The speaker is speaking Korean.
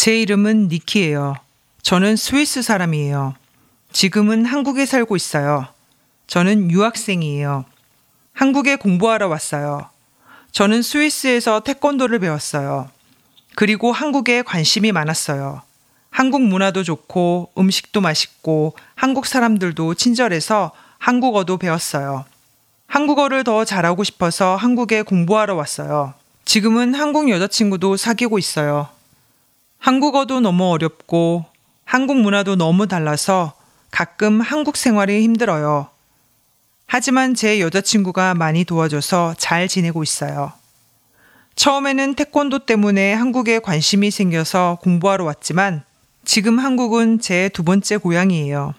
제 이름은 니키예요. 저는 스위스 사람이에요. 지금은 한국에 살고 있어요. 저는 유학생이에요. 한국에 공부하러 왔어요. 저는 스위스에서 태권도를 배웠어요. 그리고 한국에 관심이 많았어요. 한국 문화도 좋고 음식도 맛있고 한국 사람들도 친절해서 한국어도 배웠어요. 한국어를 더 잘하고 싶어서 한국에 공부하러 왔어요. 지금은 한국 여자친구도 사귀고 있어요. 한국어도 너무 어렵고 한국 문화도 너무 달라서 가끔 한국 생활이 힘들어요. 하지만 제 여자친구가 많이 도와줘서 잘 지내고 있어요. 처음에는 태권도 때문에 한국에 관심이 생겨서 공부하러 왔지만 지금 한국은 제 두 번째 고향이에요.